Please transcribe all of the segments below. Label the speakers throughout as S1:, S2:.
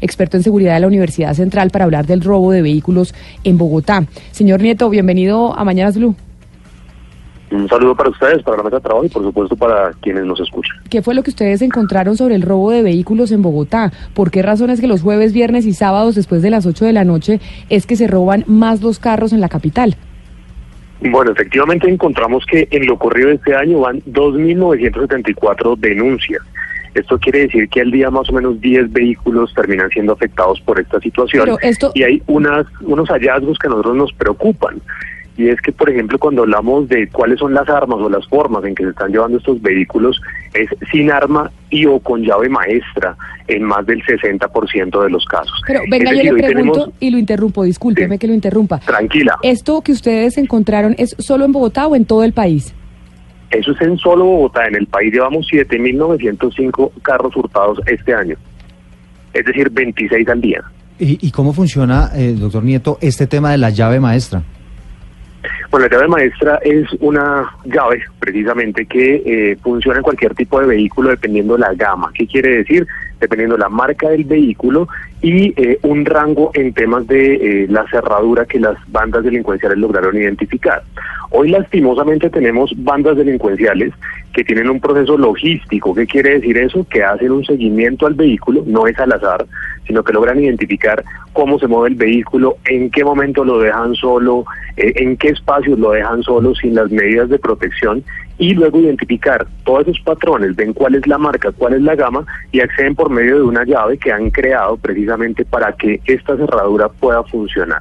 S1: experto en seguridad de la Universidad Central, para hablar del robo de vehículos en Bogotá. Señor Nieto, bienvenido a Mañanas Blue.
S2: Un saludo para ustedes, para la mesa de trabajo y por supuesto para quienes nos escuchan.
S1: ¿Qué fue lo que ustedes encontraron sobre el robo de vehículos en Bogotá? ¿Por qué razones que los jueves, viernes y sábados después de las 8 de la noche es que se roban más los carros en la capital?
S2: Bueno, efectivamente encontramos que en lo corrido de este año van 2.974 denuncias. Esto quiere decir que al día más o menos 10 vehículos terminan siendo afectados por esta situación. Y hay unas, unos hallazgos que a nosotros nos preocupan y es que, por ejemplo, cuando hablamos de cuáles son las armas o las formas en que se están llevando estos vehículos, es sin arma y o con llave maestra en más del 60% de los casos.
S1: Pero venga, yo le pregunto y lo interrumpo, discúlpeme que lo interrumpa.
S2: Tranquila.
S1: ¿Esto que ustedes encontraron es solo en Bogotá o en todo el país?
S2: Eso es en solo Bogotá. En el país llevamos 7.905 carros hurtados este año. Es decir, 26 al día.
S3: ¿Y, cómo funciona, eh, doctor Nieto, este tema de la llave maestra?
S2: Bueno, la llave maestra es una llave precisamente que eh, funciona en cualquier tipo de vehículo dependiendo la gama. ¿Qué quiere decir? Dependiendo la marca del vehículo y eh, un rango en temas de eh, la cerradura que las bandas delincuenciales lograron identificar. Hoy lastimosamente tenemos bandas delincuenciales que tienen un proceso logístico. ¿Qué quiere decir eso? Que hacen un seguimiento al vehículo, no es al azar, sino que logran identificar cómo se mueve el vehículo, en qué momento lo dejan solo, eh, en qué espacios lo dejan solo sin las medidas de protección y luego identificar todos esos patrones, ven cuál es la marca, cuál es la gama y acceden por medio de una llave que han creado precisamente para que esta cerradura pueda funcionar.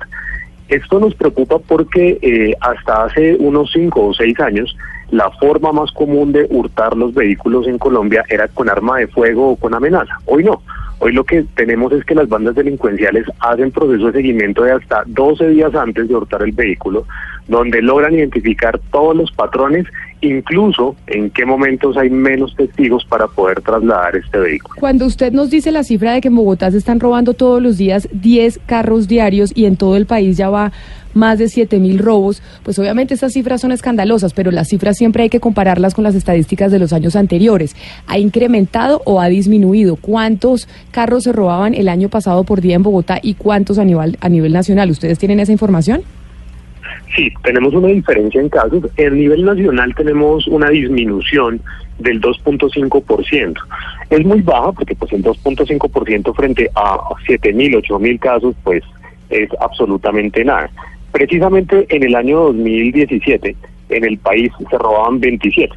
S2: Esto nos preocupa porque eh, hasta hace unos cinco o seis años la forma más común de hurtar los vehículos en Colombia era con arma de fuego o con amenaza. Hoy no. Hoy lo que tenemos es que las bandas delincuenciales hacen proceso de seguimiento de hasta 12 días antes de hurtar el vehículo, donde logran identificar todos los patrones, incluso en qué momentos hay menos testigos para poder trasladar este vehículo.
S1: Cuando usted nos dice la cifra de que en Bogotá se están robando todos los días 10 carros diarios y en todo el país ya va más de 7 mil robos, pues obviamente estas cifras son escandalosas, pero las cifras siempre hay que compararlas con las estadísticas de los años anteriores. ¿Ha incrementado o ha disminuido? ¿Cuántos carros se robaban el año pasado por día en Bogotá y cuántos a nivel, a nivel nacional? ¿Ustedes tienen esa información?
S2: Sí, tenemos una diferencia en casos. En nivel nacional tenemos una disminución del 2.5%. Es muy baja porque pues el 2.5% frente a 7.000, 8.000 casos pues es absolutamente nada. Precisamente en el año 2017 en el país se robaban 27.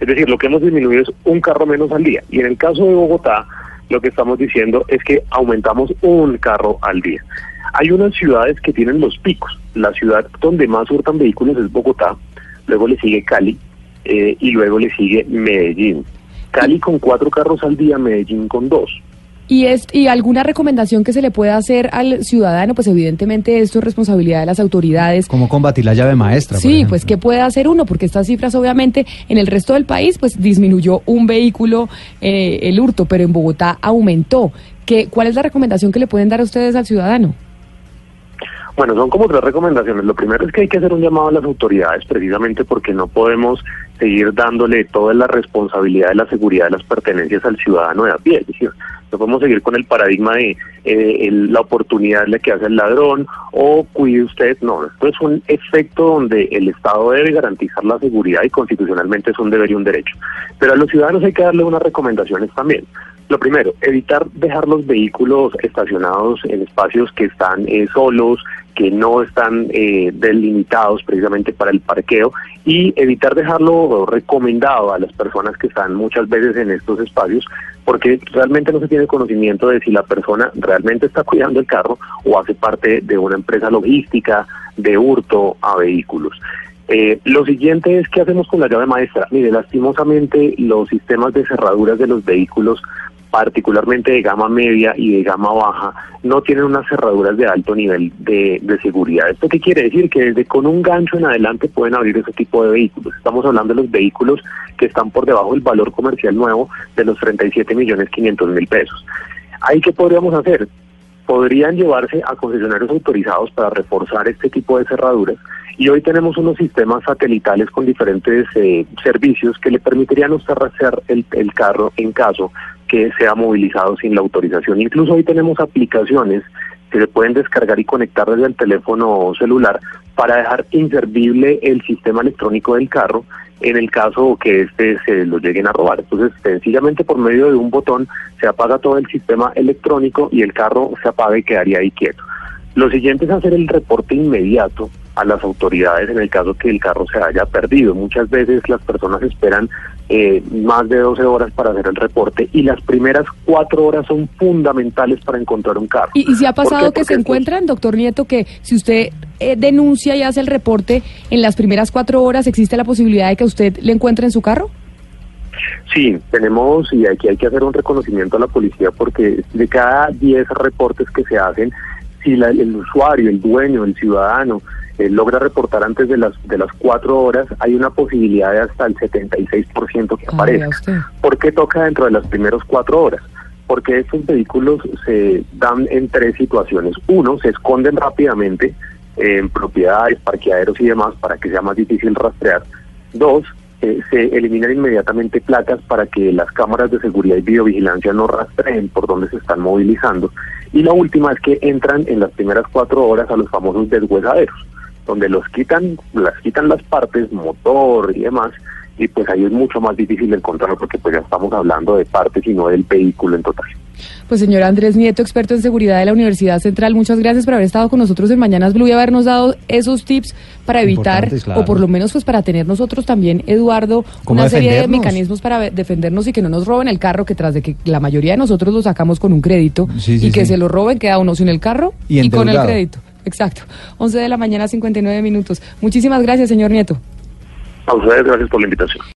S2: Es decir, lo que hemos disminuido es un carro menos al día. Y en el caso de Bogotá, lo que estamos diciendo es que aumentamos un carro al día. Hay unas ciudades que tienen los picos. La ciudad donde más hurtan vehículos es Bogotá, luego le sigue Cali eh, y luego le sigue Medellín. Cali con cuatro carros al día, Medellín con dos.
S1: ¿Y, es, ¿Y alguna recomendación que se le pueda hacer al ciudadano? Pues evidentemente esto es responsabilidad de las autoridades.
S3: ¿Cómo combatir la llave maestra?
S1: Sí, pues ¿qué puede hacer uno? Porque estas cifras obviamente en el resto del país pues disminuyó un vehículo eh, el hurto, pero en Bogotá aumentó. ¿Qué, ¿Cuál es la recomendación que le pueden dar a ustedes al ciudadano?
S2: Bueno, son como tres recomendaciones. Lo primero es que hay que hacer un llamado a las autoridades precisamente porque no podemos seguir dándole toda la responsabilidad de la seguridad de las pertenencias al ciudadano de a pie. Es decir, no podemos seguir con el paradigma de eh, la oportunidad la que hace el ladrón o cuide usted. No, esto es un efecto donde el Estado debe garantizar la seguridad y constitucionalmente es un deber y un derecho. Pero a los ciudadanos hay que darle unas recomendaciones también. Lo primero, evitar dejar los vehículos estacionados en espacios que están eh, solos, que no están eh, delimitados precisamente para el parqueo y evitar dejarlo recomendado a las personas que están muchas veces en estos espacios porque realmente no se tiene conocimiento de si la persona realmente está cuidando el carro o hace parte de una empresa logística de hurto a vehículos. Eh, lo siguiente es qué hacemos con la llave maestra. Mire, lastimosamente los sistemas de cerraduras de los vehículos particularmente de gama media y de gama baja, no tienen unas cerraduras de alto nivel de, seguridad. ¿Esto qué quiere decir? Que desde con un gancho en adelante pueden abrir ese tipo de vehículos. Estamos hablando de los vehículos que están por debajo del valor comercial nuevo de los 37 millones 500 mil pesos. ¿Ahí qué podríamos hacer? Podrían llevarse a concesionarios autorizados para reforzar este tipo de cerraduras y hoy tenemos unos sistemas satelitales con diferentes eh, servicios que le permitirían usted rastrear el, el carro en caso que sea movilizado sin la autorización. Incluso hoy tenemos aplicaciones que se pueden descargar y conectar desde el teléfono celular para dejar inservible el sistema electrónico del carro en el caso que este se lo lleguen a robar. Entonces, sencillamente por medio de un botón se apaga todo el sistema electrónico y el carro se apaga y quedaría ahí quieto. Lo siguiente es hacer el reporte inmediato a las autoridades en el caso que el carro se haya perdido. Muchas veces las personas esperan eh, más de 12 horas para hacer el reporte y las primeras cuatro horas son fundamentales para encontrar un carro.
S1: ¿Y, si ha pasado que se encuentran, doctor Nieto, que si usted eh, denuncia y hace el reporte en las primeras cuatro horas, ¿existe la posibilidad de que usted le encuentre en su carro?
S2: Sí, tenemos, y aquí hay que hacer un reconocimiento a la policía porque de cada 10 reportes que se hacen, si el usuario, el dueño, el ciudadano eh, logra reportar antes de las de las cuatro horas, hay una posibilidad de hasta el 76% que aparezca. ¿Por qué toca dentro de las primeras cuatro horas? Porque estos vehículos se dan en tres situaciones. Uno, se esconden rápidamente en propiedades, parqueaderos y demás para que sea más difícil rastrear. Dos, eh, se eliminan inmediatamente placas para que las cámaras de seguridad y videovigilancia no rastreen por dónde se están movilizando. Y la última es que entran en las primeras cuatro horas a los famosos deshuesaderos, donde los quitan, las quitan las partes, motor y demás, y pues ahí es mucho más difícil encontrarlo porque pues ya estamos hablando de partes y no del vehículo en total.
S1: Pues señor Andrés Nieto, experto en seguridad de la Universidad Central, muchas gracias por haber estado con nosotros en Mañanas Blue y habernos dado esos tips para evitar, o por lo menos pues para tener nosotros también, Eduardo, una serie de mecanismos para defendernos y que no nos roben el carro, que tras de que la mayoría de nosotros lo sacamos con un crédito y que se lo roben, queda uno sin el carro y, con el crédito. Exacto. 11 de la mañana, 59 minutos. Muchísimas gracias, señor Nieto.
S2: A ustedes, gracias por la invitación.